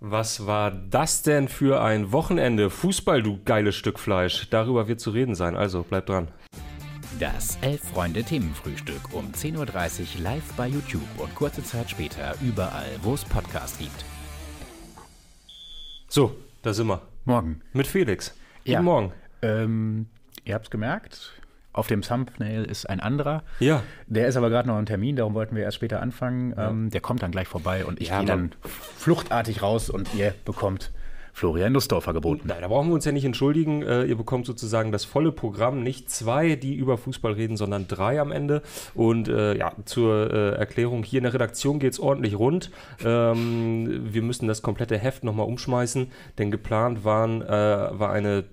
Was war das denn für ein Wochenende? Fußball, du geiles Stück Fleisch. Darüber wird zu reden sein, also bleib dran. Das Elf-Freunde-Themenfrühstück um 10.30 Uhr live bei YouTube und kurze Zeit später überall, wo es Podcasts gibt. So, da sind wir. Morgen. Mit Felix. Guten Ja. Morgen. Ähm, ihr habt es gemerkt, auf dem Thumbnail ist ein anderer. Ja. Der ist aber gerade noch ein Termin, darum wollten wir erst später anfangen. Ähm, der kommt dann gleich vorbei und ich Ja, gehe dann fluchtartig raus und ihr bekommt Florian Nussdorfer geboten. Nein, da brauchen wir uns ja nicht entschuldigen. Äh, ihr bekommt sozusagen das volle Programm. Nicht zwei, die über Fußball reden, sondern drei am Ende. Und äh, ja, zur äh, Erklärung, hier in der Redaktion geht es ordentlich rund. Ähm, wir müssen das komplette Heft nochmal umschmeißen, denn geplant waren, äh, war eine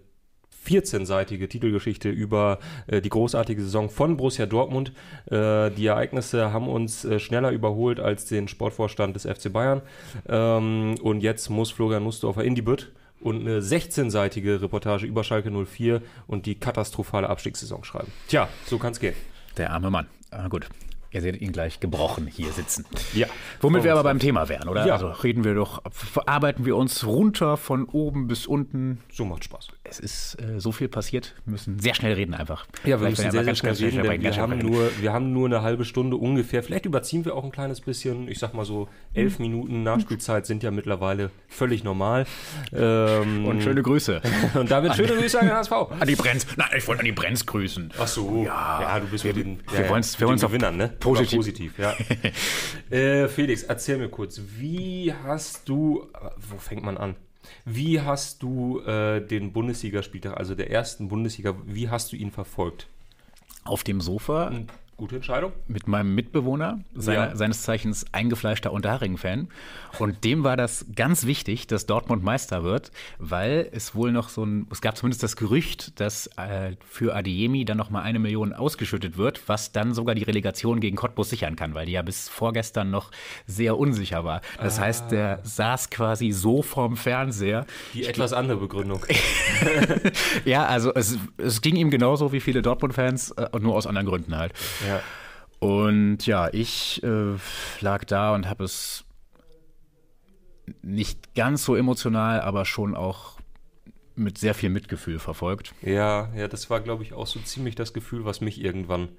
14-seitige Titelgeschichte über äh, die großartige Saison von Borussia Dortmund. Äh, die Ereignisse haben uns äh, schneller überholt als den Sportvorstand des FC Bayern. Ähm, und jetzt muss Florian Nussdorfer in die Bütt und eine 16-seitige Reportage über Schalke 04 und die katastrophale Abstiegssaison schreiben. Tja, so kann's gehen. Der arme Mann. Ah, gut. Ihr seht ihn gleich gebrochen hier sitzen. Ja. Womit wir aber beim Thema wären, oder? Ja. Also reden wir doch, verarbeiten wir uns runter von oben bis unten. So macht Spaß. Es ist äh, so viel passiert, wir müssen sehr schnell reden einfach. Ja, wir Vielleicht müssen sehr, sehr schnell reden, sprechen, wir haben, schnell nur, wir haben nur eine halbe Stunde ungefähr. Vielleicht überziehen wir auch ein kleines bisschen. Ich sag mal so, elf Minuten Nachspielzeit sind ja mittlerweile völlig normal. Ähm, Und schöne Grüße. und damit schöne Grüße an den HSV. An die Brenz. Nein, ich wollte an die Brenz grüßen. Ach so, ja, du bist mit den, wir ja, wollen's- wir wollen's Gewinnern, ne? Positiv- positiv, ja. äh, Felix, erzähl mir kurz, wie hast du, wo fängt man an? Wie hast du äh, den Bundesligaspieltag, also der ersten Bundesliga, wie hast du ihn verfolgt? Auf dem Sofa Gute Entscheidung? mit meinem Mitbewohner, seiner, Ja. seines Zeichens eingefleischter Unterhaching-Fan. Und dem war das ganz wichtig, dass Dortmund Meister wird, weil es wohl noch so ein, es gab zumindest das Gerücht, dass äh, für Adeyemi dann noch mal eine Million ausgeschüttet wird, was dann sogar die Relegation gegen Cottbus sichern kann, weil die ja bis vorgestern noch sehr unsicher war. Das heißt, der saß quasi so vorm Fernseher. Die etwas andere Begründung. Ja, also es, es ging ihm genauso wie viele Dortmund-Fans, äh, nur aus anderen Gründen halt. Ja. Und ja, ich äh, lag da und habe es nicht ganz so emotional, aber schon auch mit sehr viel Mitgefühl verfolgt. ja, ja, das war, glaube ich, auch so ziemlich das Gefühl, was mich irgendwann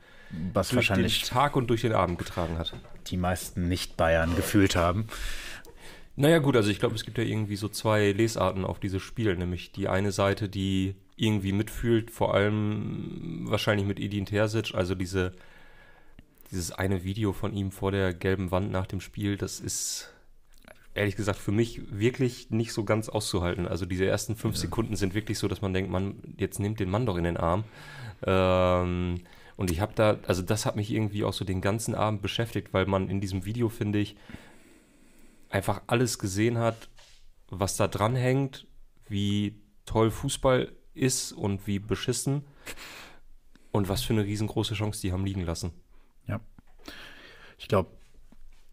Was durch wahrscheinlich den Tag und durch den Abend getragen hat. die meisten Nicht-Bayern gefühlt haben. Naja gut, also ich glaube, es gibt ja irgendwie so zwei Lesarten auf dieses Spiel, nämlich die eine Seite, die irgendwie mitfühlt, vor allem wahrscheinlich mit Edin Terzic, also diese, dieses eine Video von ihm vor der gelben Wand nach dem Spiel, das ist ehrlich gesagt für mich wirklich nicht so ganz auszuhalten. Also diese ersten fünf Sekunden sind wirklich so, dass man denkt, man, jetzt nimmt den Mann doch in den Arm. Ähm, und ich habe da, also das hat mich irgendwie auch so den ganzen Abend beschäftigt, weil man in diesem Video, finde ich, einfach alles gesehen hat, was da dran hängt, wie toll Fußball ist und wie beschissen und was für eine riesengroße Chance die haben liegen lassen. Ich glaube,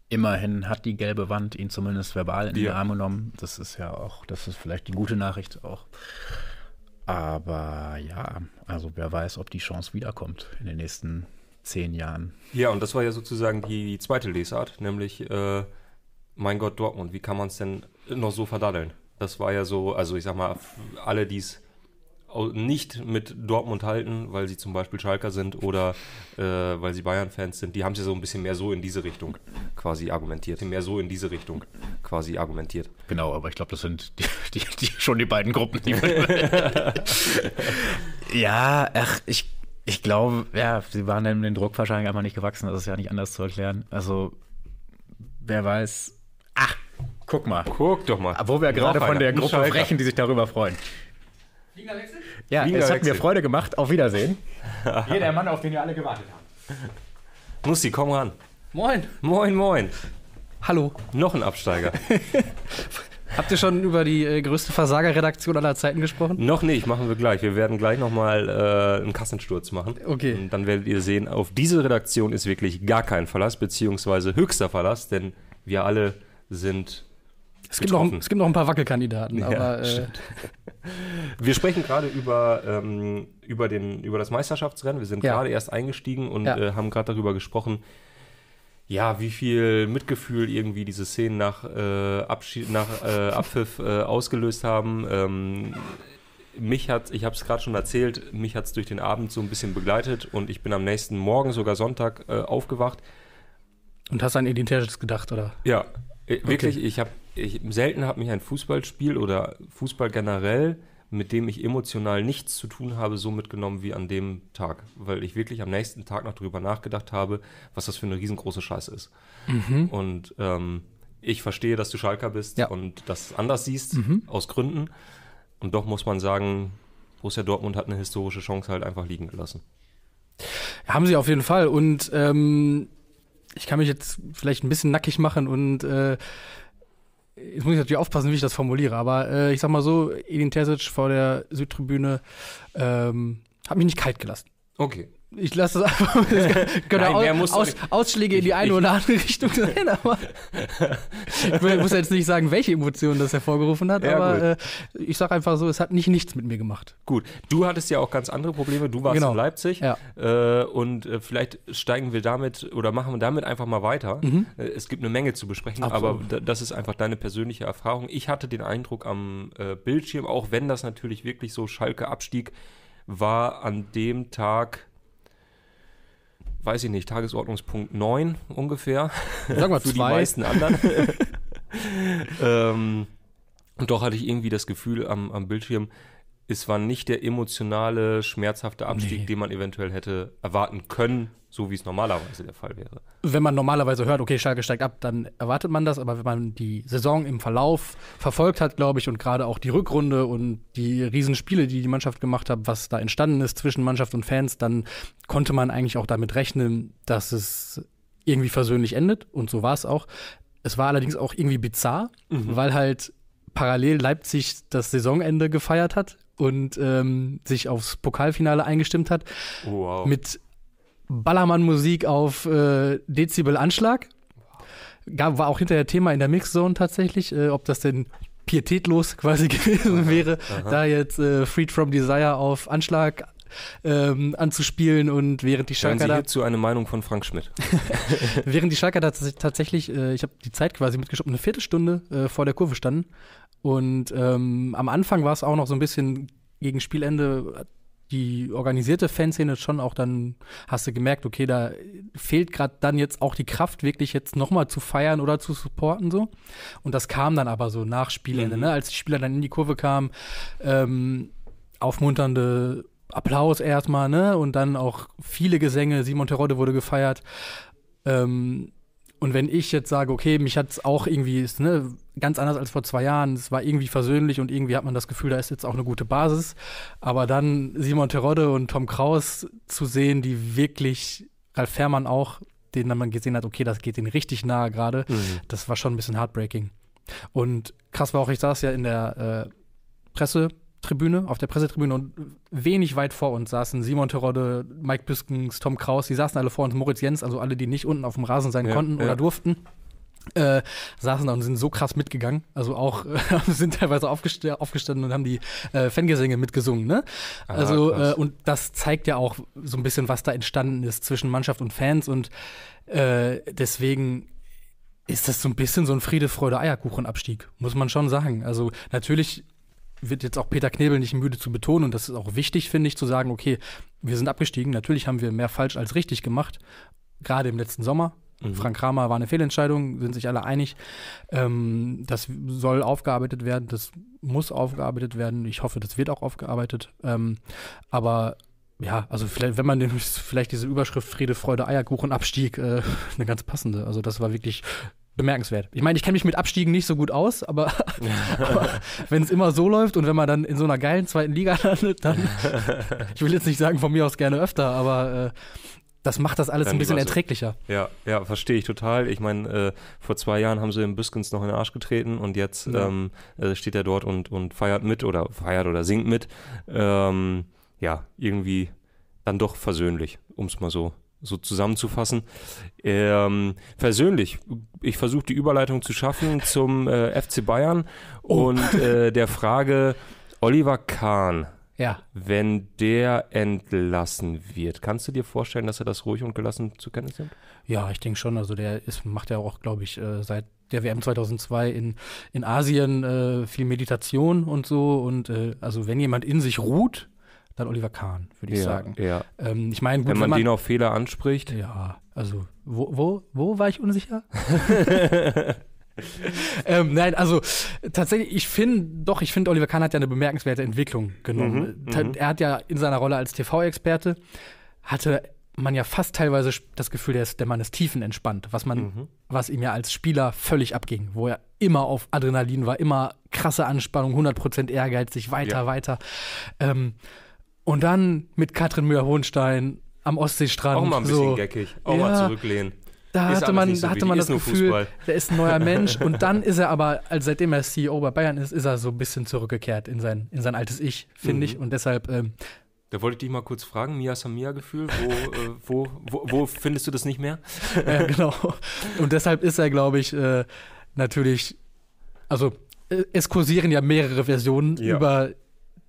immerhin hat die gelbe Wand ihn zumindest verbal in den Ja. Arm genommen. Das ist ja auch, das ist vielleicht die gute Nachricht auch. Aber ja, also wer weiß, ob die Chance wiederkommt in den nächsten zehn Jahren. Ja, und das war ja sozusagen die, zweite Lesart, nämlich, äh, mein Gott, Dortmund, wie kann man es denn noch so verdaddeln? Das war ja so, also ich sag mal, alle, die es nicht mit Dortmund halten, weil sie zum Beispiel Schalker sind oder äh, weil sie Bayern-Fans sind, die haben es ja so ein bisschen mehr so in diese Richtung quasi argumentiert, mehr so in diese Richtung quasi argumentiert. Genau, aber ich glaube, das sind die, die, die, schon die beiden Gruppen. Die ja, ach, ich, ich glaube, ja, sie waren dem den Druck wahrscheinlich einfach nicht gewachsen. Das ist ja nicht anders zu erklären. Also, wer weiß. Ach, guck mal. Guck doch mal. Wo wir gerade von einer, der Gruppe sprechen, die sich darüber freuen. Ja, Liga es hat mir wechseln. Freude gemacht. Auf Wiedersehen. Hier der Mann, auf den ihr alle gewartet habt. Nussi, komm ran. Moin. Moin, moin. Hallo. Noch ein Absteiger. Habt ihr schon über die äh, größte Versagerredaktion aller Zeiten gesprochen? Noch nicht, machen wir gleich. Wir werden gleich nochmal äh, einen Kassensturz machen. Okay. Und dann werdet ihr sehen, auf diese Redaktion ist wirklich gar kein Verlass, beziehungsweise höchster Verlass, denn wir alle sind. Es gibt, noch, es gibt noch ein paar Wackelkandidaten, Ja, aber äh. Wir sprechen gerade über, ähm, über, den, über das Meisterschaftsrennen. Wir sind Ja. gerade erst eingestiegen und Ja. äh, haben gerade darüber gesprochen, ja, wie viel Mitgefühl irgendwie diese Szenen nach, äh, Abschied, nach äh, Abpfiff äh, ausgelöst haben. Ähm, mich hat, ich habe es gerade schon erzählt, mich hat es durch den Abend so ein bisschen begleitet und ich bin am nächsten Morgen, sogar Sonntag, äh, aufgewacht. Und hast an Identitäres gedacht, oder? Ja, äh, wirklich, ich habe, ich, selten hat mich ein Fußballspiel oder Fußball generell, mit dem ich emotional nichts zu tun habe, so mitgenommen wie an dem Tag. Weil ich wirklich am nächsten Tag noch drüber nachgedacht habe, was das für eine riesengroße Scheiße ist. Und ähm, ich verstehe, dass du Schalker bist Ja. und das anders siehst, aus Gründen. Und doch muss man sagen, Borussia Dortmund hat eine historische Chance halt einfach liegen gelassen. Haben sie auf jeden Fall. Und ähm, ich kann mich jetzt vielleicht ein bisschen nackig machen und äh, jetzt muss ich natürlich aufpassen, wie ich das formuliere, aber äh, ich sag mal so, Edin Terzic vor der Südtribüne ähm, hat mich nicht kalt gelassen. Okay. Ich lasse das einfach. Es können Nein, muss- aus, Ausschläge in die eine ich- oder andere Richtung sein, aber ich muss jetzt nicht sagen, welche Emotionen das hervorgerufen hat, Ja, aber äh, ich sage einfach so, es hat nicht nichts mit mir gemacht. Gut, du hattest ja auch ganz andere Probleme. Du warst Genau. in Leipzig Ja. äh, und äh, vielleicht steigen wir damit oder machen wir damit einfach mal weiter. Mhm. Äh, es gibt eine Menge zu besprechen, Absolut. aber da, das ist einfach deine persönliche Erfahrung. Ich hatte den Eindruck am äh, Bildschirm, auch wenn das natürlich wirklich so Schalke-Abstieg war, an dem Tag, weiß ich nicht, Tagesordnungspunkt 9 ungefähr. Sagen wir für die zwei. meisten anderen. ähm, und doch hatte ich irgendwie das Gefühl am, am Bildschirm, es war nicht der emotionale, schmerzhafte Abstieg, Nee. den man eventuell hätte erwarten können, so wie es normalerweise der Fall wäre. wenn man normalerweise hört, okay, Schalke steigt ab, dann erwartet man das. Aber wenn man die Saison im Verlauf verfolgt hat, glaube ich, und gerade auch die Rückrunde und die Riesenspiele, die die Mannschaft gemacht hat, was da entstanden ist zwischen Mannschaft und Fans, dann konnte man eigentlich auch damit rechnen, dass es irgendwie versöhnlich endet. Und so war es auch. Es war allerdings auch irgendwie bizarr, weil halt parallel Leipzig das Saisonende gefeiert hat und ähm, sich aufs Pokalfinale eingestimmt hat wow. mit Ballermann-Musik auf äh, Dezibel-Anschlag. Gab, war auch hinterher Thema in der Mixzone tatsächlich, äh, ob das denn pietätlos quasi gewesen wäre, da jetzt äh, Freed from Desire auf Anschlag ähm, anzuspielen und während die Schalker da, hierzu eine Meinung von Frank Schmidt. während die Schalker da tats- tatsächlich, äh, ich habe die Zeit quasi mitgeschoben, eine Viertelstunde äh, vor der Kurve standen und ähm, am Anfang war es auch noch so ein bisschen gegen Spielende die organisierte Fanszene schon auch dann hast du gemerkt, okay, da fehlt gerade dann jetzt auch die Kraft, wirklich jetzt nochmal zu feiern oder zu supporten so. Und das kam dann aber so nach Spielende, Mhm. ne? als die Spieler dann in die Kurve kamen, ähm, aufmunternde Applaus erstmal, ne? Und dann auch viele Gesänge, Simon Terodde wurde gefeiert. Ähm, und wenn ich jetzt sage, okay, mich hat es auch irgendwie, ist, ne, ganz anders als vor zwei Jahren, es war irgendwie versöhnlich und irgendwie hat man das Gefühl, da ist jetzt auch eine gute Basis. Aber dann Simon Terodde und Tom Kraus zu sehen, die wirklich, Ralf Fährmann auch, den dann man gesehen hat, okay, das geht ihnen richtig nahe gerade, das war schon ein bisschen heartbreaking. Und krass war auch, ich saß ja in der äh, Pressetribüne, auf der Pressetribüne und wenig weit vor uns saßen Simon Terodde, Mike Büskens, Tom Kraus, die saßen alle vor uns, Moritz Jens, also alle, die nicht unten auf dem Rasen sein Ja, konnten ja. oder durften. Äh, saßen da und sind so krass mitgegangen. Also auch äh, sind teilweise aufgest aufgestanden und haben die äh, Fangesänge mitgesungen. Ne? Ah, Also äh, und das zeigt ja auch so ein bisschen, was da entstanden ist zwischen Mannschaft und Fans und äh, deswegen ist das so ein bisschen so ein Friede, Freude, Eierkuchen-Abstieg, muss man schon sagen. Also natürlich wird jetzt auch Peter Knebel nicht müde zu betonen und das ist auch wichtig, finde ich, zu sagen, okay, wir sind abgestiegen, natürlich haben wir mehr falsch als richtig gemacht, gerade im letzten Sommer. Mhm. Frank Kramer war eine Fehlentscheidung, sind sich alle einig. Ähm, das soll aufgearbeitet werden, das muss aufgearbeitet werden. Ich hoffe, das wird auch aufgearbeitet. Ähm, aber ja, also vielleicht, wenn man den, vielleicht diese Überschrift Friede, Freude, Eierkuchen, Abstieg, äh, eine ganz passende. Also das war wirklich bemerkenswert. Ich meine, ich kenne mich mit Abstiegen nicht so gut aus, aber, aber wenn es immer so läuft und wenn man dann in so einer geilen zweiten Liga landet, dann, ich will jetzt nicht sagen von mir aus gerne öfter, aber äh, das macht das alles Dann ein bisschen erträglicher. Ja, ja, verstehe ich total. Ich meine, äh, vor zwei Jahren haben sie im Büskens noch in den Arsch getreten und jetzt Ja. ähm, äh, steht er dort und, und feiert mit oder feiert oder singt mit. Ähm, ja, irgendwie dann doch versöhnlich, um es mal so, so zusammenzufassen. Ähm, versöhnlich, ich versuche die Überleitung zu schaffen zum äh, FC Bayern Oh. und äh, der Frage Oliver Kahn. Ja. Wenn der entlassen wird, kannst du dir vorstellen, dass er das ruhig und gelassen zur Kenntnis nimmt? Ja, ich denke schon. Also der ist, macht ja auch, glaube ich, äh, seit der WM 2002 in, in Asien äh, viel Meditation und so. Und äh, also wenn jemand in sich ruht, dann Oliver Kahn, würde ich ja, sagen. Ja. Ähm, ich meine, wenn, man man den auf Fehler anspricht. Ja, also wo, wo, wo war ich unsicher? ähm, nein, also tatsächlich, ich finde, doch, ich finde, Oliver Kahn hat ja eine bemerkenswerte Entwicklung genommen. Mhm, mhm. er hat ja in seiner Rolle als TV-Experte, hatte man ja fast teilweise das Gefühl, der, ist, der Mann ist tiefenentspannt, was man, mhm. was ihm ja als Spieler völlig abging, wo er immer auf Adrenalin war, immer krasse Anspannung, 100% ehrgeizig, weiter, ja. weiter. Ähm, und dann mit Katrin Müller-Hohenstein am Ostseestrand. Auch mal ein bisschen so, geckig, auch ja, mal zurücklehnen. Da ist hatte man, so hatte man das Gefühl, Fußball. der ist ein neuer Mensch. und dann ist er aber, also seitdem er CEO bei Bayern ist, ist er so ein bisschen zurückgekehrt in sein, in sein altes Ich, finde mhm. ich. Und deshalb ähm, da wollte ich dich mal kurz fragen, Mia Samia-Gefühl, wo, äh, wo, wo, wo, findest du das nicht mehr? ja, genau. Und deshalb ist er, glaube ich, äh, natürlich, also äh, es kursieren ja mehrere Versionen ja. über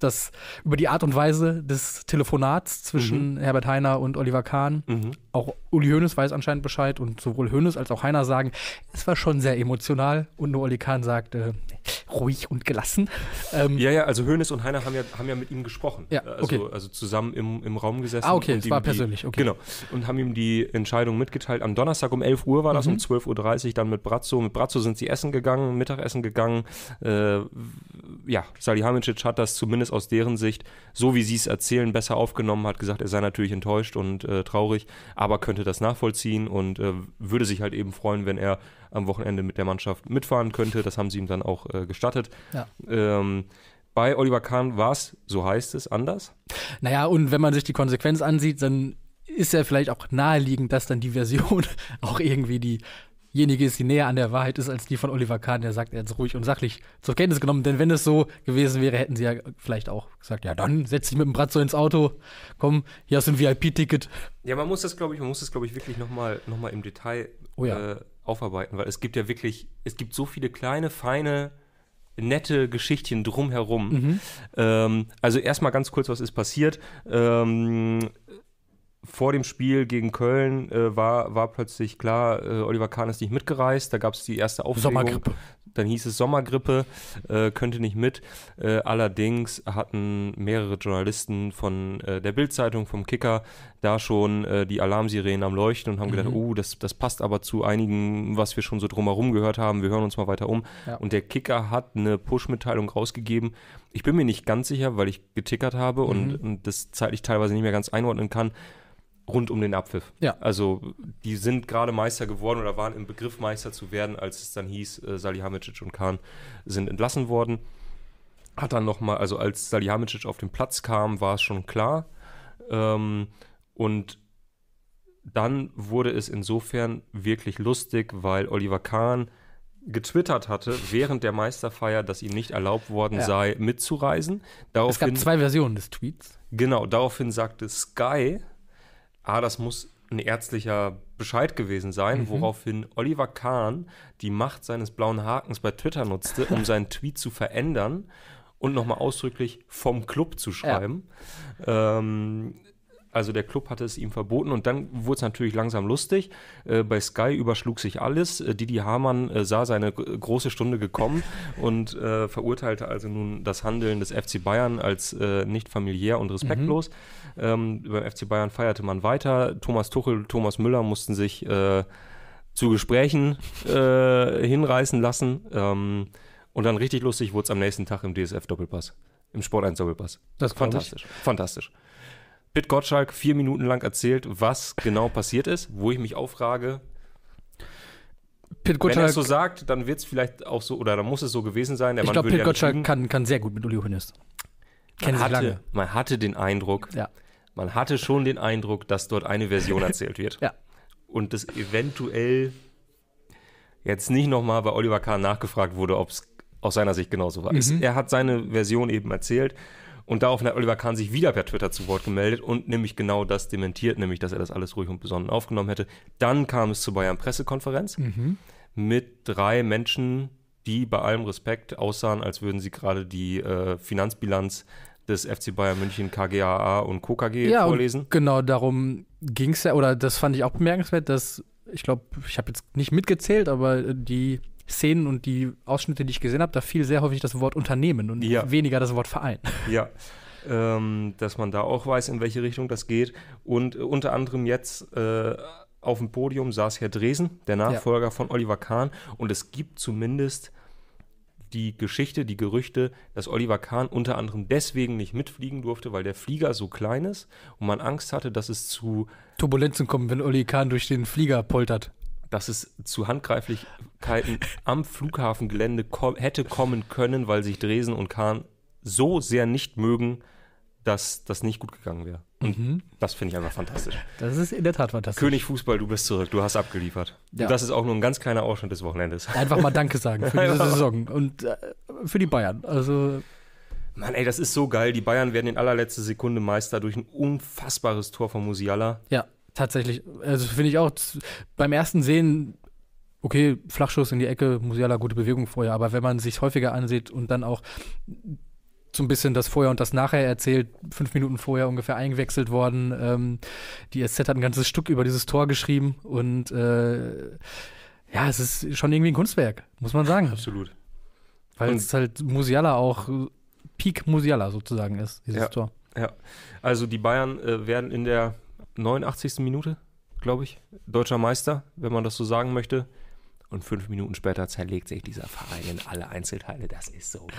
das, über die Art und Weise des Telefonats zwischen mhm. Herbert Heiner und Oliver Kahn. Mhm. Auch Uli Hoeneß weiß anscheinend Bescheid und sowohl Hoeneß als auch Heiner sagen, es war schon sehr emotional und nur Oli Kahn sagt, äh, ruhig und gelassen. Ähm, ja, ja, also Hoeneß und Heiner haben ja, haben ja mit ihm gesprochen. Ja, also, okay. also zusammen im, im Raum gesessen. Ah, okay, es war persönlich, okay. Genau. Und haben ihm die Entscheidung mitgeteilt. Am Donnerstag um 11 Uhr war das, mhm. um 12.30 Uhr dann mit Brazzo. Mit Brazzo sind sie essen gegangen, Mittagessen gegangen. Äh, ja, Salihamidzic hat das zumindest aus deren Sicht, so wie sie es erzählen, besser aufgenommen, hat gesagt, er sei natürlich enttäuscht und äh, traurig, aber könnte das nachvollziehen und äh, würde sich halt eben freuen, wenn er am Wochenende mit der Mannschaft mitfahren könnte. Das haben sie ihm dann auch äh, gestattet. Ja. Ähm, bei Oliver Kahn war es, so heißt es, anders. Naja, und wenn man sich die Konsequenz ansieht, dann ist ja vielleicht auch naheliegend, dass dann die Version auch irgendwie die diejenige ist, die näher an der Wahrheit ist als die von Oliver Kahn, der sagt, er hat es ruhig und sachlich zur Kenntnis genommen. Denn wenn es so gewesen wäre, hätten sie ja vielleicht auch gesagt, ja dann setz dich mit dem Bratzo ins Auto, komm, hier hast du ein VIP-Ticket. Ja, man muss das, glaube ich, man muss das, glaube ich, wirklich nochmal noch mal im Detail oh ja. äh, aufarbeiten, weil es gibt ja wirklich, es gibt so viele kleine, feine, nette Geschichtchen drumherum. Mhm. Ähm, also erstmal ganz kurz, was ist passiert. Ähm, vor dem Spiel gegen Köln äh, war, war plötzlich klar, äh, Oliver Kahn ist nicht mitgereist. Da gab es die erste Aufregung. Sommergrippe. Dann hieß es Sommergrippe, äh, könnte nicht mit. Äh, allerdings hatten mehrere Journalisten von äh, der Bildzeitung, vom Kicker, da schon äh, die Alarmsirenen am Leuchten und haben mhm. gedacht, oh, das, das passt aber zu einigen, was wir schon so drumherum gehört haben. Wir hören uns mal weiter um. Ja. Und der Kicker hat eine Push-Mitteilung rausgegeben. Ich bin mir nicht ganz sicher, weil ich getickert habe mhm. und, und das zeitlich teilweise nicht mehr ganz einordnen kann rund um den Abpfiff. Ja. Also die sind gerade Meister geworden oder waren im Begriff Meister zu werden, als es dann hieß, äh, Salihamidzic und Kahn sind entlassen worden. Hat dann nochmal, also als Salihamidzic auf den Platz kam, war es schon klar. Ähm, und dann wurde es insofern wirklich lustig, weil Oliver Kahn getwittert hatte während der Meisterfeier, dass ihm nicht erlaubt worden ja. sei, mitzureisen. Daraufhin, es gab zwei Versionen des Tweets. Genau, daraufhin sagte Sky, ah, das muss ein ärztlicher Bescheid gewesen sein, mhm. woraufhin Oliver Kahn die Macht seines blauen Hakens bei Twitter nutzte, um seinen Tweet zu verändern und nochmal ausdrücklich vom Club zu schreiben. Ja. Ähm, also der Club hatte es ihm verboten und dann wurde es natürlich langsam lustig. Äh, bei Sky überschlug sich alles. Äh, Didi Hamann äh, sah seine große Stunde gekommen und äh, verurteilte also nun das Handeln des FC Bayern als äh, nicht familiär und respektlos. Mhm. Ähm, beim FC Bayern feierte man weiter. Thomas Tuchel, Thomas Müller mussten sich äh, zu Gesprächen hinreißen lassen. Ähm, und dann richtig lustig wurde es am nächsten Tag im DSF-Doppelpass. Im Sport 1 Doppelpass. Das ist fantastisch. Fantastisch. Pitt Gottschalk vier Minuten lang erzählt, was genau passiert ist, wo ich mich aufrage. Pitt Gottschalk, Wenn er es so sagt, dann wird es vielleicht auch so, oder dann muss es so gewesen sein. ich glaube, Pitt ja Gottschalk kann, kann sehr gut mit Uli Hoeneß. Man hatte, man hatte den Eindruck, ja man hatte schon den Eindruck, dass dort eine Version erzählt wird. ja. Und das eventuell jetzt nicht nochmal bei Oliver Kahn nachgefragt wurde, ob es aus seiner Sicht genauso war. Mhm. Er hat seine Version eben erzählt und daraufhin hat Oliver Kahn sich wieder per Twitter zu Wort gemeldet und nämlich genau das dementiert, nämlich dass er das alles ruhig und besonnen aufgenommen hätte. Dann kam es zur Bayern Pressekonferenz mhm. mit drei Menschen, die bei allem Respekt aussahen, als würden sie gerade die äh, Finanzbilanz des FC Bayern München KGAA und KKG ja, vorlesen. Genau darum ging es ja, oder das fand ich auch bemerkenswert, dass Ich glaube, ich habe jetzt nicht mitgezählt, aber äh, die Szenen und die Ausschnitte, die ich gesehen habe, da fiel sehr häufig das Wort Unternehmen und Ja. weniger das Wort Verein. Ja, ähm, dass man da auch weiß, in welche Richtung das geht. Und äh, unter anderem jetzt äh, auf dem Podium saß Herr Dresen, der Nachfolger von Oliver Kahn. Und es gibt zumindest die Geschichte, die Gerüchte, dass Oliver Kahn unter anderem deswegen nicht mitfliegen durfte, weil der Flieger so klein ist und man Angst hatte, dass es zu Turbulenzen kommen, wenn Olli Kahn durch den Flieger poltert. Dass es zu Handgreiflichkeiten am Flughafengelände ko hätte kommen können, weil sich Dresen und Kahn so sehr nicht mögen, dass das nicht gut gegangen wäre. Und Mhm. das finde ich einfach fantastisch. Das ist in der Tat fantastisch. König Fußball, du bist zurück, du hast abgeliefert. Ja. Das ist auch nur ein ganz kleiner Ausschnitt des Wochenendes. Einfach mal Danke sagen für diese Saison und äh, für die Bayern. Also Mann, ey, das ist so geil. Die Bayern werden in allerletzter Sekunde Meister durch ein unfassbares Tor von Musiala. ja, tatsächlich. Also finde ich auch beim ersten Sehen, okay, Flachschuss in die Ecke, Musiala, gute Bewegung vorher, aber wenn man sich häufiger ansieht und dann auch so ein bisschen das Vorher und das Nachher erzählt, fünf Minuten vorher ungefähr eingewechselt worden. Ähm, die SZ hat ein ganzes Stück über dieses Tor geschrieben und äh, ja, es ist schon irgendwie ein Kunstwerk, muss man sagen. Absolut. Weil Und- es halt Musiala auch äh, Peak Musiala sozusagen ist, dieses Ja. Tor. Also die Bayern äh, werden in der 89. Minute, glaube ich, deutscher Meister, wenn man das so sagen möchte. Und fünf Minuten später zerlegt sich dieser Verein in alle Einzelteile. Das ist so geil.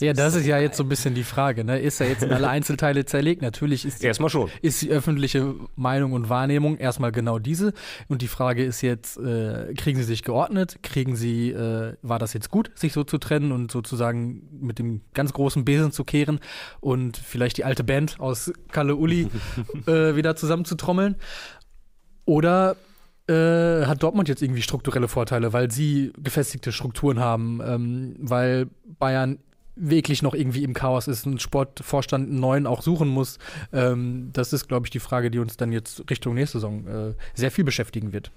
Ja, das ist ja geil. jetzt so ein bisschen die Frage. Ne? Ist er jetzt in alle Einzelteile zerlegt? Natürlich ist die, Erstmal schon. ist die öffentliche Meinung und Wahrnehmung erstmal genau diese. Und die Frage ist jetzt, äh, kriegen sie sich geordnet? Kriegen sie, äh, war das jetzt gut, sich so zu trennen und sozusagen mit dem ganz großen Besen zu kehren und vielleicht die alte Band aus Kalle Uli äh, wieder zusammenzutrommeln? Oder äh, hat Dortmund jetzt irgendwie strukturelle Vorteile, weil sie gefestigte Strukturen haben, ähm, weil Bayern wirklich noch irgendwie im Chaos ist, ein Sportvorstand einen neuen auch suchen muss. Ähm, das ist, glaube ich, die Frage, die uns dann jetzt Richtung nächste Saison äh, sehr viel beschäftigen wird.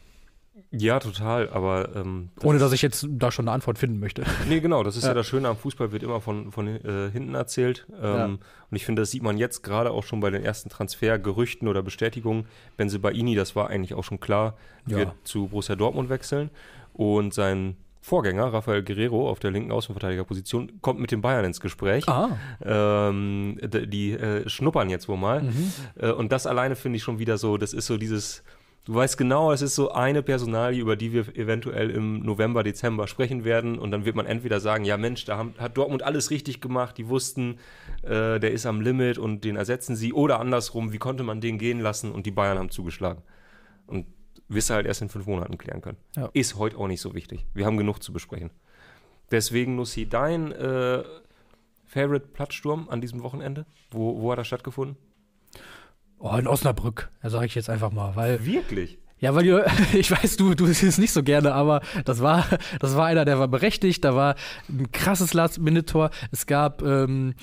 Ja, total. Aber ähm, das Ohne dass ich jetzt da schon eine Antwort finden möchte. Nee, genau, das ist ja, Ja. das Schöne am Fußball, wird immer von, von äh, hinten erzählt. Ähm, Ja. Und ich finde, das sieht man jetzt gerade auch schon bei den ersten Transfergerüchten oder Bestätigungen. Benzebaini, das war eigentlich auch schon klar, Ja. wird zu Borussia Dortmund wechseln. Und sein Vorgänger, Rafael Guerrero, auf der linken Außenverteidigerposition, kommt mit den Bayern ins Gespräch. Ah. Ähm, die äh, schnuppern jetzt wohl mal. Äh, und das alleine finde ich schon wieder so, das ist so dieses, du weißt genau, es ist so eine Personalie, über die wir eventuell im November, Dezember sprechen werden. Und dann wird man entweder sagen, ja Mensch, da haben, hat Dortmund alles richtig gemacht, die wussten, äh, der ist am Limit und den ersetzen sie. Oder andersrum, wie konnte man den gehen lassen und die Bayern haben zugeschlagen. Und wirst halt erst in fünf Monaten klären können. Ja. Ist heute auch nicht so wichtig. Wir haben genug zu besprechen. Deswegen, Nussi, dein äh, Favorite Plattsturm an diesem Wochenende? Wo, wo hat er stattgefunden? Oh, in Osnabrück, da sage ich jetzt einfach mal, weil Wirklich? Ja, weil ihr, ich weiß, du, du siehst es nicht so gerne, aber das war, das war einer, der war berechtigt, da war ein krasses Last-Minute-Tor. Es gab ähm,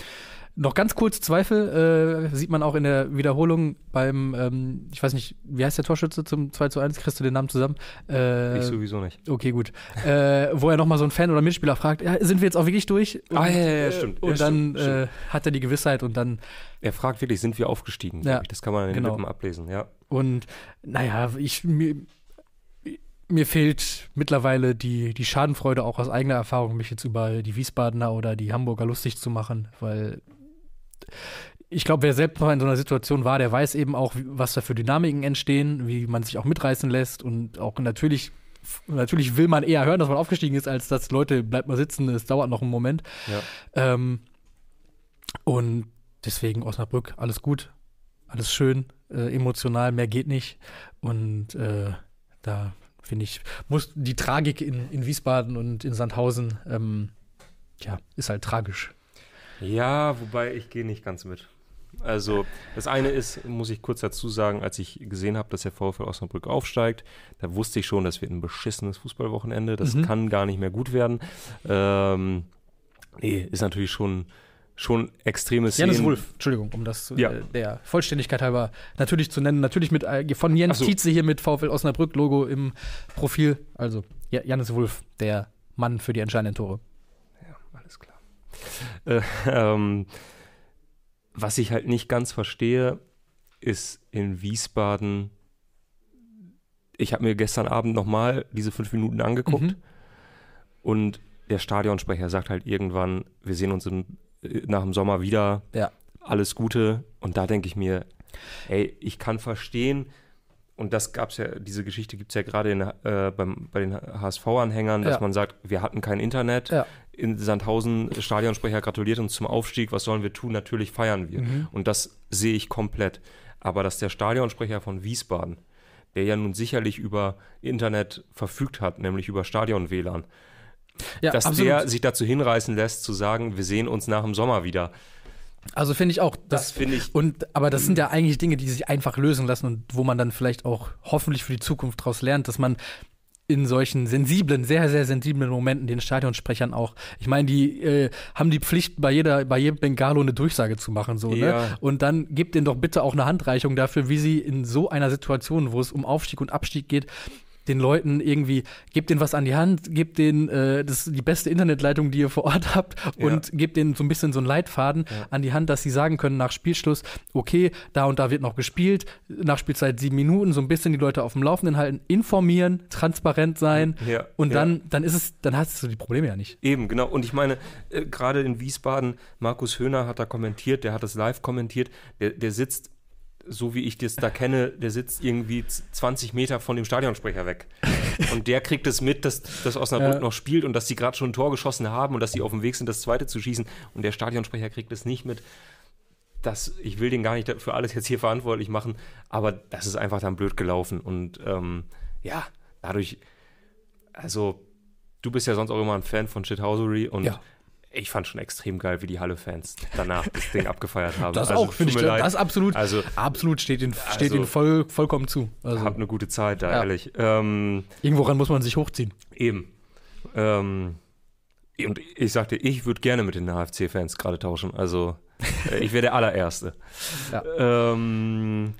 noch ganz kurz Zweifel, äh, sieht man auch in der Wiederholung beim, ähm, ich weiß nicht, wie heißt der Torschütze zum 2 zu 1? Kriegst du den Namen zusammen? Äh, ich sowieso nicht. Okay, gut. Äh, wo er nochmal so ein Fan oder Mitspieler fragt, ja, sind wir jetzt auch wirklich durch? Ah, ja, ja, ja, äh, stimmt. Und Ja, dann stimmt, stimmt. Äh, hat er die Gewissheit und dann Er fragt wirklich, sind wir aufgestiegen? Ja. Das kann man an den genau. Lippen ablesen, ja. Und naja, ich mir, mir fehlt mittlerweile die, die Schadenfreude auch aus eigener Erfahrung, mich jetzt über die Wiesbadener oder die Hamburger lustig zu machen, weil ich glaube, wer selbst noch in so einer Situation war, der weiß eben auch, was da für Dynamiken entstehen, wie man sich auch mitreißen lässt und auch natürlich, natürlich will man eher hören, dass man aufgestiegen ist, als dass Leute, bleibt mal sitzen, es dauert noch einen Moment. ja. Ähm, und deswegen Osnabrück, alles gut, alles schön, äh, emotional, mehr geht nicht. Und äh, da finde ich, muss die Tragik in, in Wiesbaden und in Sandhausen, ähm, ja, ist halt tragisch. Ja, wobei ich gehe nicht ganz mit. Also, das eine ist, muss ich kurz dazu sagen, als ich gesehen habe, dass der VfL Osnabrück aufsteigt, da wusste ich schon, das wird ein beschissenes Fußballwochenende. Das Mhm. kann gar nicht mehr gut werden. Ähm, nee, ist natürlich schon, schon extreme Szenen. Janis Wulff, Entschuldigung, um das Ja. äh, der Vollständigkeit halber natürlich zu nennen. Natürlich mit äh, von Jens so. Tietze hier mit VfL Osnabrück Logo im Profil. Also ja, Janis Wulff, der Mann für die entscheidenden Tore. Ja, alles klar. Äh, ähm, was ich halt nicht ganz verstehe, ist in Wiesbaden. ich habe mir gestern Abend nochmal diese fünf Minuten angeguckt Mhm. und der Stadionsprecher sagt halt irgendwann, wir sehen uns im, äh, nach dem Sommer wieder, Ja. alles Gute. Und da denke ich mir, ey, ich kann verstehen, und das gab's ja, diese Geschichte gibt es ja gerade in, äh, beim, bei den HSV-Anhängern, dass Ja. man sagt, wir hatten kein Internet. Ja. In Sandhausen, Stadionsprecher gratuliert uns zum Aufstieg, was sollen wir tun? Natürlich feiern wir. Mhm. Und das sehe ich komplett. Aber dass der Stadionsprecher von Wiesbaden, der ja nun sicherlich über Internet verfügt hat, nämlich über Stadion-WLAN, Ja, dass absolut. der sich dazu hinreißen lässt, zu sagen, wir sehen uns nach dem Sommer wieder. Also finde ich auch. Das Das, finde ich- Und aber das sind ja eigentlich Dinge, die sich einfach lösen lassen und wo man dann vielleicht auch hoffentlich für die Zukunft daraus lernt, dass man in solchen sensiblen, sehr, sehr sensiblen Momenten den Stadionsprechern auch, ich meine, die äh, haben die Pflicht, bei jeder, bei jedem Bengalo eine Durchsage zu machen, so, Ja. ne? Und dann gebt denen doch bitte auch eine Handreichung dafür, wie sie in so einer Situation, wo es um Aufstieg und Abstieg geht, den Leuten irgendwie, gebt denen was an die Hand, gebt denen äh, das die beste Internetleitung, die ihr vor Ort habt und gebt denen so ein bisschen so einen Leitfaden an die Hand, dass sie sagen können nach Spielschluss, okay, da und da wird noch gespielt, nach Spielzeit sieben Minuten, so ein bisschen die Leute auf dem Laufenden halten, informieren, transparent sein Ja, und ja. dann, dann ist es, dann hast du die Probleme ja nicht. Eben, genau. Und ich meine, äh, gerade in Wiesbaden, Markus Höhner hat da kommentiert, der hat das live kommentiert, der, der sitzt, so wie ich das da kenne, der sitzt irgendwie z- 20 Meter von dem Stadionsprecher weg. Und der kriegt es mit, dass, dass Osnabrück Ja. noch spielt und dass sie gerade schon ein Tor geschossen haben und dass sie auf dem Weg sind, das zweite zu schießen. Und der Stadionsprecher kriegt es nicht mit. Das, ich will den gar nicht für alles jetzt hier verantwortlich machen, aber das ist einfach dann blöd gelaufen. Und ähm, ja, dadurch, also du bist ja sonst auch immer ein Fan von Shithousery und Ja. Ich fand schon extrem geil, wie die Halle-Fans danach das Ding abgefeiert haben. Das Also, auch, finde ich, leid. das absolut, Also absolut steht ihnen, steht Also- voll, vollkommen zu. Also, hab eine gute Zeit da, Ja. ehrlich. Ähm, irgendworan muss man sich hochziehen. eben. Ähm, und ich sagte, ich würde gerne mit den HFC-Fans gerade tauschen. Also äh, ich wäre der allererste. Ja. Ähm,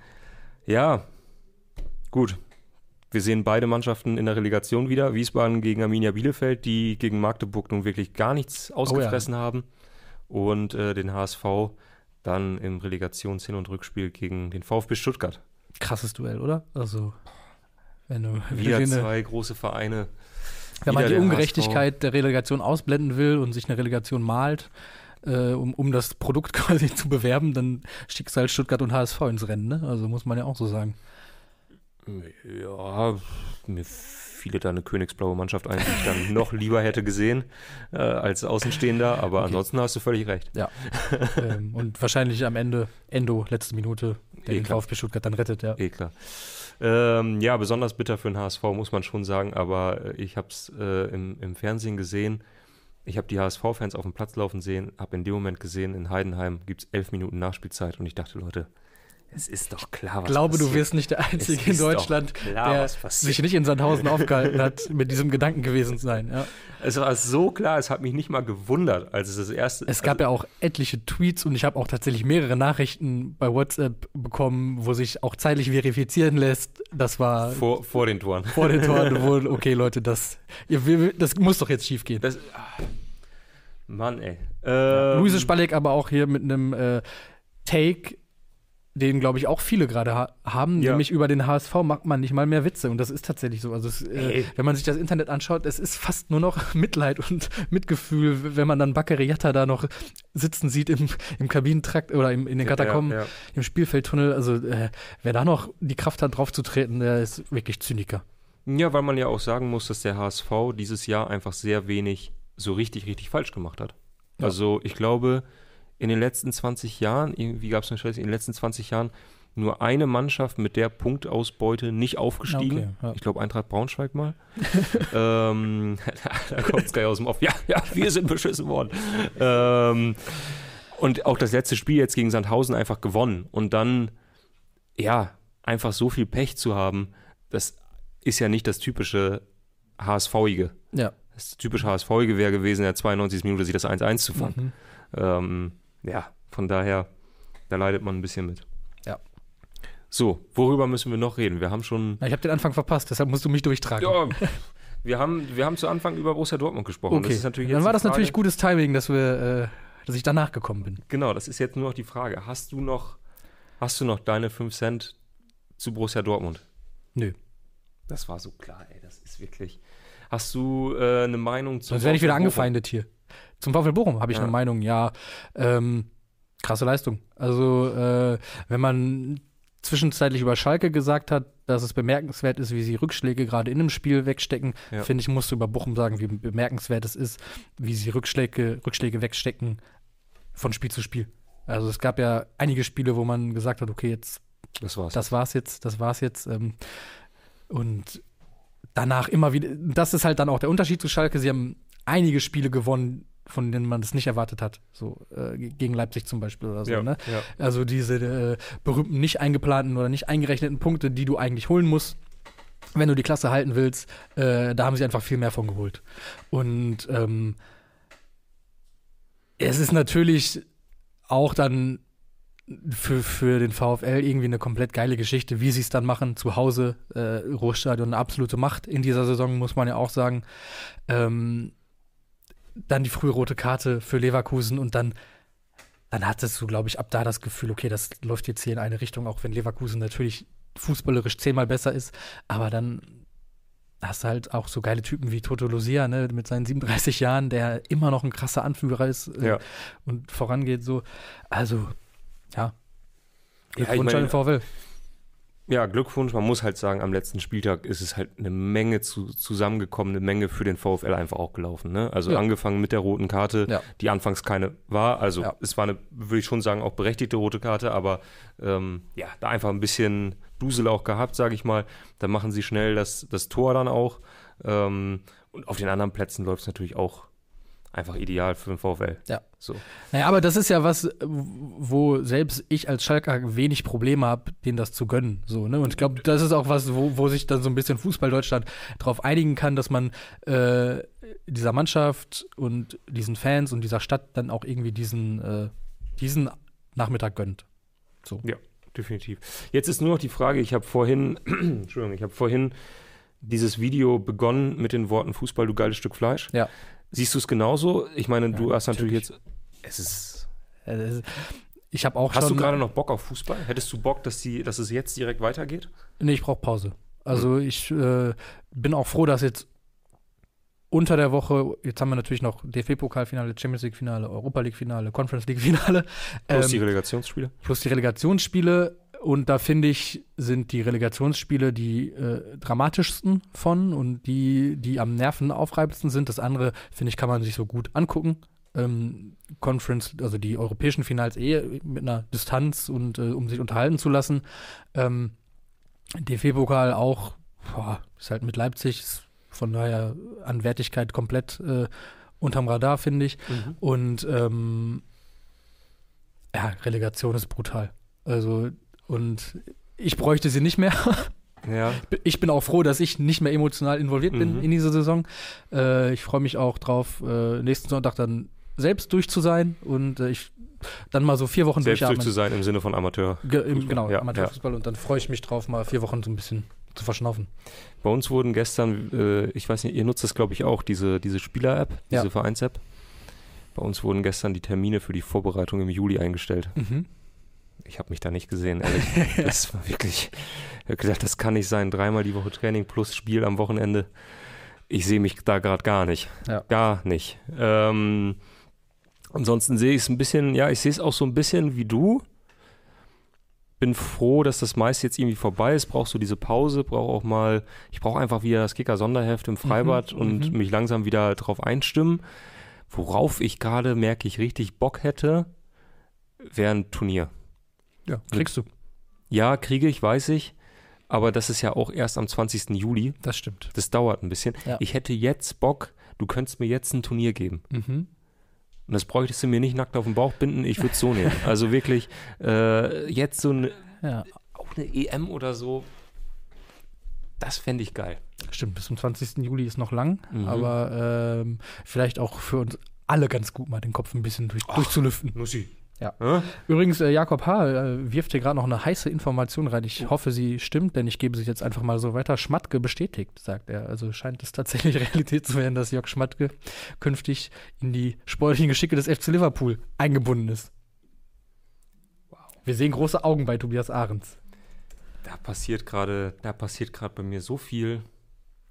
ja, gut. Wir sehen beide Mannschaften in der Relegation wieder. Wiesbaden gegen Arminia Bielefeld, die gegen Magdeburg nun wirklich gar nichts ausgefressen haben. Und äh, den HSV dann im Relegations-Hin- und Rückspiel gegen den VfB Stuttgart. Krasses Duell, oder? Also, wenn du Wieder eine- zwei große Vereine. Wenn man die Ungerechtigkeit der Relegation ausblenden will und sich eine Relegation malt, äh, um, um das Produkt quasi zu bewerben, dann schickst du halt Stuttgart und HSV ins Rennen, ne? Also muss man ja auch so sagen. Ja, mir fiel da eine königsblaue Mannschaft ein, die ich dann noch lieber hätte gesehen äh, als Außenstehender. Aber Okay. ansonsten hast du völlig recht. Ja. ähm, und wahrscheinlich am Ende Endo, letzte Minute, der Eh den. VfB Stuttgart dann rettet, ja. Eh klar. Ähm, ja, besonders bitter für den HSV, muss man schon sagen. Aber äh, ich habe es äh, im, im Fernsehen gesehen. Ich habe die HSV-Fans auf dem Platz laufen sehen, habe in dem Moment gesehen, in Heidenheim gibt es elf Minuten Nachspielzeit. Und ich dachte, Leute, es ist doch klar, was Ich glaube, du passiert. wirst nicht der Einzige in Deutschland, klar, der sich nicht in Sandhausen aufgehalten hat, mit diesem Gedanken gewesen sein. Ja. Es war so klar, es hat mich nicht mal gewundert, als es das erste. Es gab ja auch etliche Tweets und ich habe auch tatsächlich mehrere Nachrichten bei WhatsApp bekommen, wo sich auch zeitlich verifizieren lässt. Das war vor, vor den Toren. vor den Toren wohl, okay, Leute, das, ihr, das muss doch jetzt schief gehen. Das, ah, Mann, ey. Ähm, Luise Spalleck aber auch hier mit einem äh, Take, den, glaube ich, auch viele gerade ha haben, Ja. nämlich über den HSV macht man nicht mal mehr Witze. Und das ist tatsächlich so. Also, es, äh, wenn man sich das Internet anschaut, es ist fast nur noch Mitleid und Mitgefühl, wenn man dann Bakary Yatta da noch sitzen sieht im, im Kabinentrakt oder im, in den Katakomben, Ja, ja. im Spielfeldtunnel. Also, äh, wer da noch die Kraft hat, draufzutreten, der ist wirklich Zyniker. ja, weil man ja auch sagen muss, dass der HSV dieses Jahr einfach sehr wenig so richtig, richtig falsch gemacht hat. Also ich glaube, in den letzten 20 Jahren, irgendwie gab es eine Statistik, in den letzten 20 Jahren nur eine Mannschaft mit der Punktausbeute nicht aufgestiegen. Okay, ja. Ich glaube Eintracht Braunschweig mal. ähm, da kommt es gleich aus dem Off. Ja, ja, wir sind beschissen worden. ähm, und auch das letzte Spiel jetzt gegen Sandhausen einfach gewonnen. Und dann, ja, einfach so viel Pech zu haben, das ist ja nicht das typische HSV-ige. Ja. Das typische HSV-ige wäre gewesen, in der 92. Minute sich das 1-1 zu fangen. Mhm. Ähm, ja, von daher, da leidet man ein bisschen mit. Ja. So, worüber müssen wir noch reden? Wir haben schon. Na, ich habe den Anfang verpasst, deshalb musst du mich durchtragen. Ja, wir haben, wir haben zu Anfang über Borussia Dortmund gesprochen. Okay, Das ist natürlich dann war das natürlich gutes Timing, dass wir, äh, dass ich danach gekommen bin. Genau, das ist jetzt nur noch die Frage. Hast du noch, hast du noch deine 5 Cent zu Borussia Dortmund? Nö. Das war so klar, ey. Das ist wirklich. Hast du äh, eine Meinung zu. Sonst werde ich wieder angefeindet hier. Zum VfL Bochum habe ich ja. eine Meinung, ja. Ähm, krasse Leistung. Also, äh, wenn man zwischenzeitlich über Schalke gesagt hat, dass es bemerkenswert ist, wie sie Rückschläge gerade in einem Spiel wegstecken, ja. finde ich, musst du über Bochum sagen, wie bemerkenswert es ist, wie sie Rückschläge, Rückschläge wegstecken von Spiel zu Spiel. Also es gab ja einige Spiele, wo man gesagt hat, okay, jetzt das war's, das war's jetzt, das war's jetzt. Ähm, und danach immer wieder, das ist halt dann auch der Unterschied zu Schalke. Sie haben einige Spiele gewonnen, von denen man das nicht erwartet hat. So äh, gegen Leipzig zum Beispiel oder so. Ja, ne? ja. Also diese äh, berühmten nicht eingeplanten oder nicht eingerechneten Punkte, die du eigentlich holen musst, wenn du die Klasse halten willst, äh, da haben sie einfach viel mehr von geholt. Und ähm, es ist natürlich auch dann für, für den VfL irgendwie eine komplett geile Geschichte, wie sie es dann machen, zu Hause, äh, Ruhrstadion, eine absolute Macht in dieser Saison, muss man ja auch sagen. Ähm, dann die frühe rote Karte für Leverkusen und dann, dann hattest du, glaube ich, ab da das Gefühl, okay, das läuft jetzt hier in eine Richtung, auch wenn Leverkusen natürlich fußballerisch zehnmal besser ist, aber dann hast du halt auch so geile Typen wie Toto Lucia, ne, mit seinen 37 Jahren, der immer noch ein krasser Anführer ist äh, ja. und vorangeht so. Also, ja. Glückwunsch ja, ich mein, an den VfL. Ja, Glückwunsch. Man muss halt sagen, am letzten Spieltag ist es halt eine Menge zu, zusammengekommen, eine Menge für den VfL einfach auch gelaufen. Ne? Also ja. angefangen mit der roten Karte, ja. die anfangs keine war. Also ja. es war eine, würde ich schon sagen, auch berechtigte rote Karte, aber ähm, ja, da einfach ein bisschen Dusel auch gehabt, sage ich mal. Da machen sie schnell das, das Tor dann auch. Ähm, und auf den anderen Plätzen läuft es natürlich auch einfach ideal für den VfL. Ja. So. Naja, aber das ist ja was, wo selbst ich als Schalker wenig Probleme habe, denen das zu gönnen. So, ne? Und ich glaube, das ist auch was, wo, wo sich dann so ein bisschen Fußball Deutschland darauf einigen kann, dass man äh, dieser Mannschaft und diesen Fans und dieser Stadt dann auch irgendwie diesen, äh, diesen Nachmittag gönnt. So. Ja, definitiv. Jetzt ist nur noch die Frage, ich habe vorhin, Entschuldigung, ich habe vorhin dieses Video begonnen mit den Worten Fußball, du geiles Stück Fleisch. Ja. Siehst du es genauso? Ich meine, ja, du hast natürlich jetzt. Es ist. Ich habe auch Hast schon, du gerade noch Bock auf Fußball? Hättest du Bock, dass, die, dass es jetzt direkt weitergeht? Nee, ich brauche Pause. Also hm. ich äh, bin auch froh, dass jetzt unter der Woche, jetzt haben wir natürlich noch DFB-Pokalfinale, Champions League-Finale, Europa League-Finale, Conference League-Finale. Plus ähm, die Relegationsspiele. Plus die Relegationsspiele. Und da finde ich, sind die Relegationsspiele die äh, dramatischsten von und die, die am nervenaufreibendsten sind. Das andere, finde ich, kann man sich so gut angucken. Ähm, Conference, also die europäischen Finals eh mit einer Distanz und äh, um sich unterhalten zu lassen. Ähm, DFB-Pokal auch, boah, ist halt mit Leipzig, von daher an Wertigkeit komplett äh, unterm Radar, finde ich. Mhm. Und ähm, ja, Relegation ist brutal. Also und ich bräuchte sie nicht mehr. Ja. Ich bin auch froh, dass ich nicht mehr emotional involviert bin mhm. in dieser Saison. Äh, ich freue mich auch drauf, äh, nächsten Sonntag dann selbst durch zu sein und äh, ich dann mal so vier Wochen selbst durch zu sein im Sinne von Amateur. Ge im, genau, ja, Amateurfußball ja. und dann freue ich mich drauf, mal vier Wochen so ein bisschen zu verschnaufen. Bei uns wurden gestern, äh, ich weiß nicht, ihr nutzt das glaube ich auch, diese, diese Spieler-App, diese. Vereins-App. Bei uns wurden gestern die Termine für die Vorbereitung im Juli eingestellt. Mhm ich habe mich da nicht gesehen, ehrlich. das war wirklich, ich habe gedacht, das kann nicht sein. Dreimal die Woche Training plus Spiel am Wochenende. Ich sehe mich da gerade gar nicht. Ja. Gar nicht. Ähm, ansonsten sehe ich es ein bisschen, ja, ich sehe es auch so ein bisschen wie du. Bin froh, dass das meist jetzt irgendwie vorbei ist. Brauchst du diese Pause, brauche auch mal, ich brauche einfach wieder das Kicker-Sonderheft im Freibad mhm, und mhm. mich langsam wieder drauf einstimmen. Worauf ich gerade, merke ich, richtig Bock hätte, wäre ein Turnier. Ja, kriegst du. Ja, kriege ich, weiß ich. Aber das ist ja auch erst am 20. Juli. Das stimmt. Das dauert ein bisschen. Ja. Ich hätte jetzt Bock, du könntest mir jetzt ein Turnier geben. Mhm. Und das bräuchtest du mir nicht nackt auf den Bauch binden, ich würde es so nehmen. Also wirklich, äh, jetzt so eine, ja. auch eine EM oder so, das fände ich geil. Stimmt, bis zum 20. Juli ist noch lang, mhm. aber ähm, vielleicht auch für uns alle ganz gut mal den Kopf ein bisschen durch, Ach, durchzulüften. Nussi. Ja. Hm? Übrigens, äh, Jakob H. Äh, wirft hier gerade noch eine heiße Information rein. Ich hoffe, sie stimmt, denn ich gebe sie jetzt einfach mal so weiter. Schmatke bestätigt, sagt er. Also scheint es tatsächlich Realität zu werden, dass Jörg Schmatke künftig in die sportlichen Geschicke des FC Liverpool eingebunden ist. Wow. Wir sehen große Augen bei Tobias Ahrens. Da passiert gerade, da passiert gerade bei mir so viel.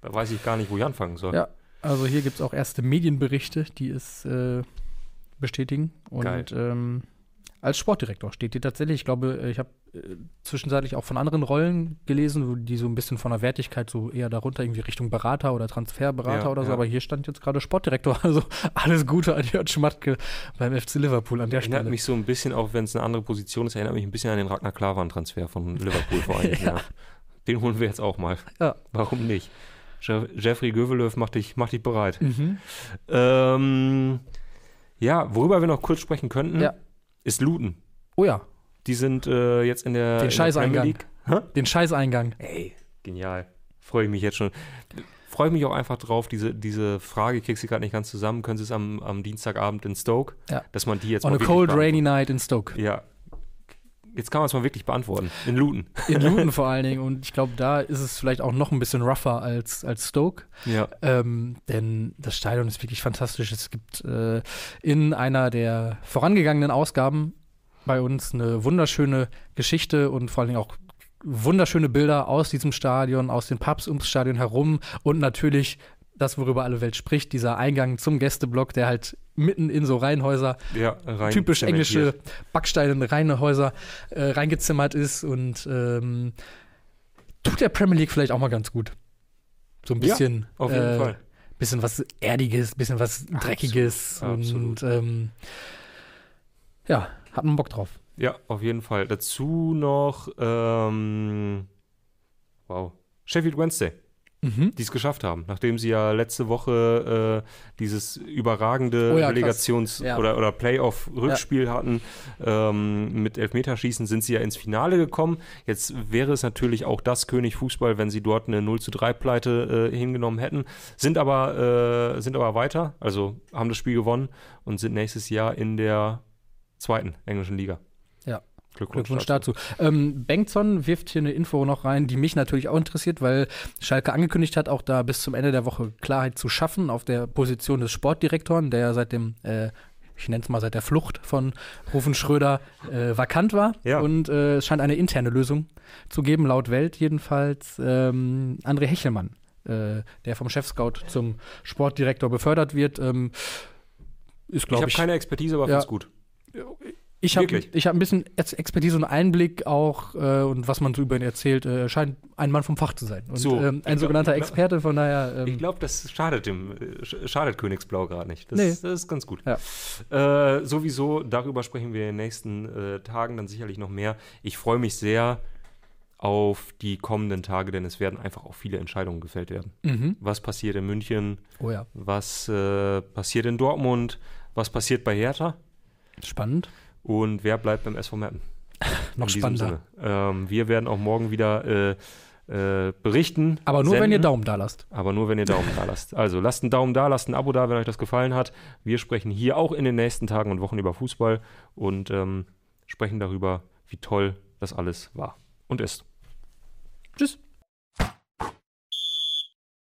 Da weiß ich gar nicht, wo ich anfangen soll. Ja, also hier gibt es auch erste Medienberichte, die es äh, bestätigen. Und ähm, als Sportdirektor steht die tatsächlich. Ich glaube, äh, ich habe äh, zwischenzeitlich auch von anderen Rollen gelesen, die so ein bisschen von der Wertigkeit so eher darunter irgendwie Richtung Berater oder Transferberater Ja, oder so. ja. Aber hier stand jetzt gerade Sportdirektor. Also alles Gute an Jörg Schmatke beim FC Liverpool an der Erinnert Stelle. mich so ein bisschen, auch wenn es eine andere Position ist, erinnert mich ein bisschen an den Ragnar Klavan-Transfer von Liverpool vor einigen Ja. Den holen wir jetzt auch mal. Ja. Warum nicht? Je Jeffrey Gövelöw macht dich, macht dich bereit. Mhm. Ähm, ja, worüber wir noch kurz sprechen könnten, Ja. Ist Luton. Oh ja, Die sind äh, jetzt in der, Den Scheißeingang. Den Scheißeingang. Ey, genial. Freue ich mich jetzt schon. Freue mich auch einfach drauf, diese, diese Frage, ich krieg sie gerade nicht ganz zusammen, können Sie es am, am Dienstagabend in Stoke, Ja. dass man die jetzt On a cold, rainy night in Stoke. Ja. Jetzt kann man es mal wirklich beantworten. In Luton. In Luton vor allen Dingen. Und ich glaube, da ist es vielleicht auch noch ein bisschen rougher als, als Stoke. Ja. Ähm, denn das Stadion ist wirklich fantastisch. Es gibt äh, in einer der vorangegangenen Ausgaben bei uns eine wunderschöne Geschichte und vor allen Dingen auch wunderschöne Bilder aus diesem Stadion, aus den Pubs ums Stadion herum und natürlich das, worüber alle Welt spricht, dieser Eingang zum Gästeblock, der halt mitten in so Reihenhäuser Ja, rein typisch zementiert. englische Backsteine in reine Häuser äh, reingezimmert ist und ähm, tut der Premier League vielleicht auch mal ganz gut. So ein Ja, bisschen, Auf jeden äh, Fall. bisschen was Erdiges, bisschen was Dreckiges absolut. und ähm, ja, hat man Bock drauf. Ja, auf jeden Fall. Dazu noch, ähm, wow, Sheffield Wednesday, Mhm. die es geschafft haben, nachdem sie ja letzte Woche äh, dieses überragende Oh ja. Relegations- Ja. oder, oder Playoff-Rückspiel hatten ähm, mit Elfmeterschießen, sind sie ja ins Finale gekommen. Jetzt wäre es natürlich auch das König Fußball, wenn sie dort eine 0 zu 3 Pleite äh, hingenommen hätten. Sind aber, äh, sind aber weiter, also haben das Spiel gewonnen und sind nächstes Jahr in der zweiten englischen Liga. Glückwunsch, Glückwunsch dazu. Ähm, Bengtson wirft hier eine Info noch rein, die mich natürlich auch interessiert, weil Schalke angekündigt hat, auch da bis zum Ende der Woche Klarheit zu schaffen auf der Position des Sportdirektoren, der ja seit dem, äh, ich nenne es mal seit der Flucht von Rufen Schröder äh, vakant war. Ja. Und äh, es scheint eine interne Lösung zu geben, laut Welt jedenfalls. Ähm, André Hechelmann, äh, der vom Chefscout zum Sportdirektor befördert wird, ähm, ist, Ich glaube habe ich, keine Expertise, aber Ja. find's gut. Ich habe ich hab ein bisschen Ex Expertise und Einblick auch äh, und was man so über ihn erzählt, äh, scheint ein Mann vom Fach zu sein. Und So, ähm, ich ein sogenannter ich glaub- Experte, von daher. Ich Ähm, glaube, das schadet dem, äh, sch- schadet Königsblau gerade nicht. Das, Nee. das ist ganz gut. Ja. Äh, sowieso, darüber sprechen wir in den nächsten äh, Tagen dann sicherlich noch mehr. Ich freue mich sehr auf die kommenden Tage, denn es werden einfach auch viele Entscheidungen gefällt werden. mhm. Was passiert in München? Oh ja, Was äh, passiert in Dortmund? Was passiert bei Hertha? spannend. Und wer bleibt beim SV Meppen? Noch spannender. Ähm, wir werden auch morgen wieder äh, äh, berichten. Aber nur, wenn ihr senden. Daumen da lasst. Aber nur, wenn ihr Daumen da lasst. Also lasst einen Daumen da, lasst ein Abo da, wenn euch das gefallen hat. Wir sprechen hier auch in den nächsten Tagen und Wochen über Fußball und ähm, sprechen darüber, wie toll das alles war und ist. Tschüss.